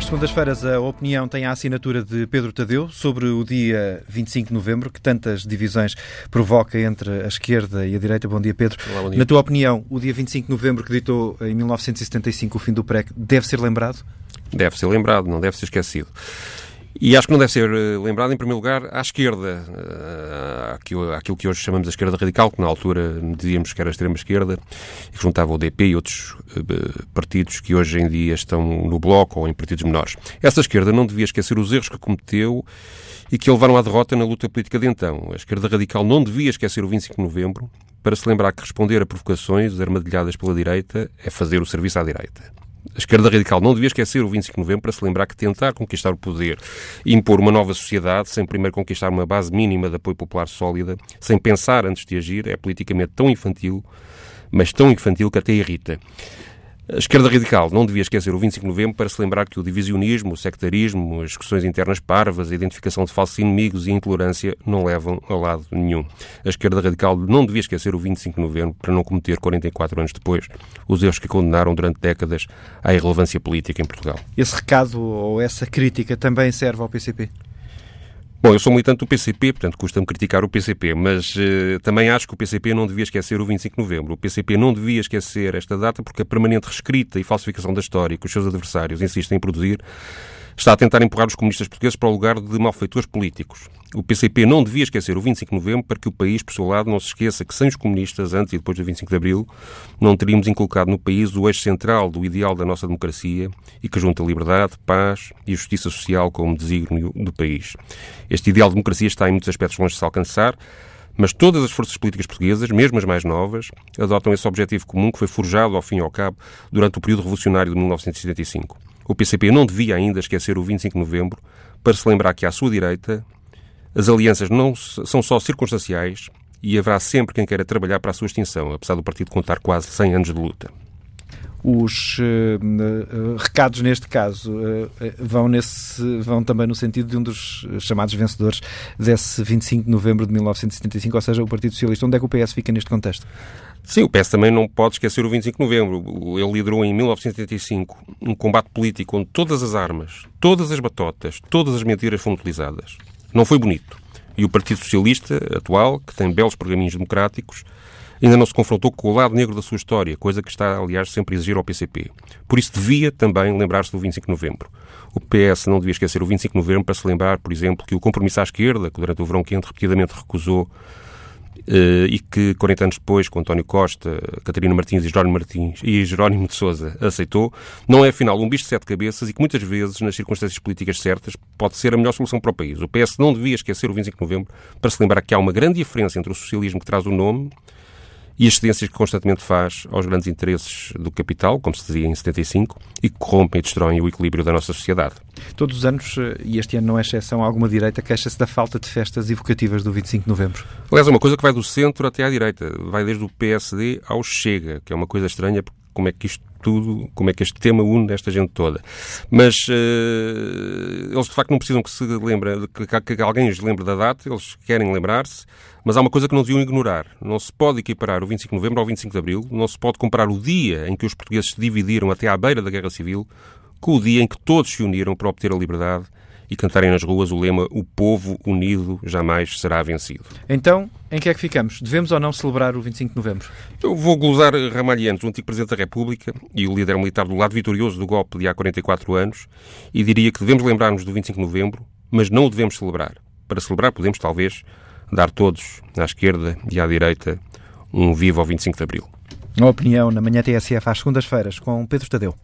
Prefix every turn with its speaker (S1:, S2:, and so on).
S1: Às segundas-feiras, a opinião tem a assinatura de Pedro Tadeu sobre o dia 25 de novembro, que tantas divisões provoca entre a esquerda e a direita. Bom dia, Pedro.
S2: Olá, bom dia.
S1: Na tua opinião, o dia 25 de novembro, que ditou em 1975 o fim do PREC, deve ser lembrado?
S2: Deve ser lembrado, não deve ser esquecido. E acho que não deve ser eh, lembrado, em primeiro lugar, à esquerda, eh, àquilo que hoje chamamos a esquerda radical, que na altura dizíamos que era a extrema-esquerda, e que juntava o DP e outros eh, partidos que hoje em dia estão no Bloco ou em partidos menores. Essa esquerda não devia esquecer os erros que cometeu e que a levaram à derrota na luta política de então. A esquerda radical não devia esquecer o 25 de novembro para se lembrar que responder a provocações armadilhadas pela direita é fazer o serviço à direita. A esquerda radical não devia esquecer o 25 de novembro para se lembrar que tentar conquistar o poder e impor uma nova sociedade sem primeiro conquistar uma base mínima de apoio popular sólida, sem pensar antes de agir, é politicamente tão infantil, mas tão infantil que até irrita. A esquerda radical não devia esquecer o 25 de novembro para se lembrar que o divisionismo, o sectarismo, as discussões internas parvas, a identificação de falsos inimigos e a intolerância não levam a lado nenhum. A esquerda radical não devia esquecer o 25 de novembro para não cometer, 44 anos depois, os erros que condenaram durante décadas à irrelevância política em Portugal.
S1: Esse recado ou essa crítica também serve ao PCP?
S2: Bom, eu sou militante do PCP, portanto custa-me criticar o PCP, mas uh, também acho que o PCP não devia esquecer o 25 de novembro. O PCP não devia esquecer esta data porque a permanente reescrita e falsificação da história que os seus adversários insistem em produzir está a tentar empurrar os comunistas portugueses para o lugar de malfeitores políticos. O PCP não devia esquecer o 25 de novembro para que o país, por seu lado, não se esqueça que sem os comunistas, antes e depois do 25 de abril, não teríamos inculcado no país o eixo central do ideal da nossa democracia e que junta liberdade, paz e justiça social como desígnio do país. Este ideal de democracia está em muitos aspectos longe de se alcançar, mas todas as forças políticas portuguesas, mesmo as mais novas, adotam esse objetivo comum que foi forjado ao fim e ao cabo durante o período revolucionário de 1975. O PCP não devia ainda esquecer o 25 de novembro para se lembrar que à sua direita as alianças não são só circunstanciais e haverá sempre quem queira trabalhar para a sua extinção, apesar do partido contar quase 100 anos de luta.
S1: Os uh, recados, neste caso, uh, vão, nesse, vão também no sentido de um dos chamados vencedores desse 25 de novembro de 1975, ou seja, o Partido Socialista. Onde é que o PS fica neste contexto?
S2: Sim, o PS também não pode esquecer o 25 de novembro. Ele liderou em 1975 um combate político onde todas as armas, todas as batotas, todas as mentiras foram utilizadas. Não foi bonito. E o Partido Socialista atual, que tem belos pergaminhos democráticos, ainda não se confrontou com o lado negro da sua história, coisa que está, aliás, sempre a exigir ao PCP. Por isso devia também lembrar-se do 25 de novembro. O PS não devia esquecer o 25 de novembro para se lembrar, por exemplo, que o compromisso à esquerda, que durante o verão quente repetidamente recusou Uh, e que 40 anos depois, com António Costa, Catarina Martins e Jerónimo Martins e Jerónimo de Sousa aceitou, não é afinal um bicho de sete cabeças e que muitas vezes, nas circunstâncias políticas certas, pode ser a melhor solução para o país. O PS não devia esquecer o 25 de novembro para se lembrar que há uma grande diferença entre o socialismo que traz o nome e as cedências que constantemente faz aos grandes interesses do capital, como se dizia em 75, e que corrompem e destroem o equilíbrio da nossa sociedade.
S1: Todos os anos, eh, e este ano não é exceção, alguma direita queixa-se da falta de festas evocativas do 25 de novembro.
S2: Aliás, é uma coisa que vai do centro até à direita. Vai desde o PSD ao Chega, que é uma coisa estranha, porque como é que isto tudo, como é que este tema une esta gente toda. Mas uh, eles de facto não precisam que se lembre, que, que alguém os lembre da data, eles querem lembrar-se, mas há uma coisa que não deviam ignorar. Não se pode equiparar o 25 de novembro ao 25 de abril, não se pode comparar o dia em que os portugueses se dividiram até à beira da Guerra Civil com o dia em que todos se uniram para obter a liberdade e cantarem nas ruas o lema O povo unido jamais será vencido.
S1: Então, em que é que ficamos? Devemos ou não celebrar o 25 de novembro?
S2: Eu vou glosar Ramalhianos, o antigo Presidente da República e o líder militar do lado vitorioso do golpe de há 44 anos, e diria que devemos lembrar-nos do 25 de novembro, mas não o devemos celebrar. Para celebrar, podemos, talvez, dar todos, à esquerda e à direita, um vivo ao 25 de abril.
S1: Uma opinião na manhã TSF às segundas-feiras com Pedro Tadeu.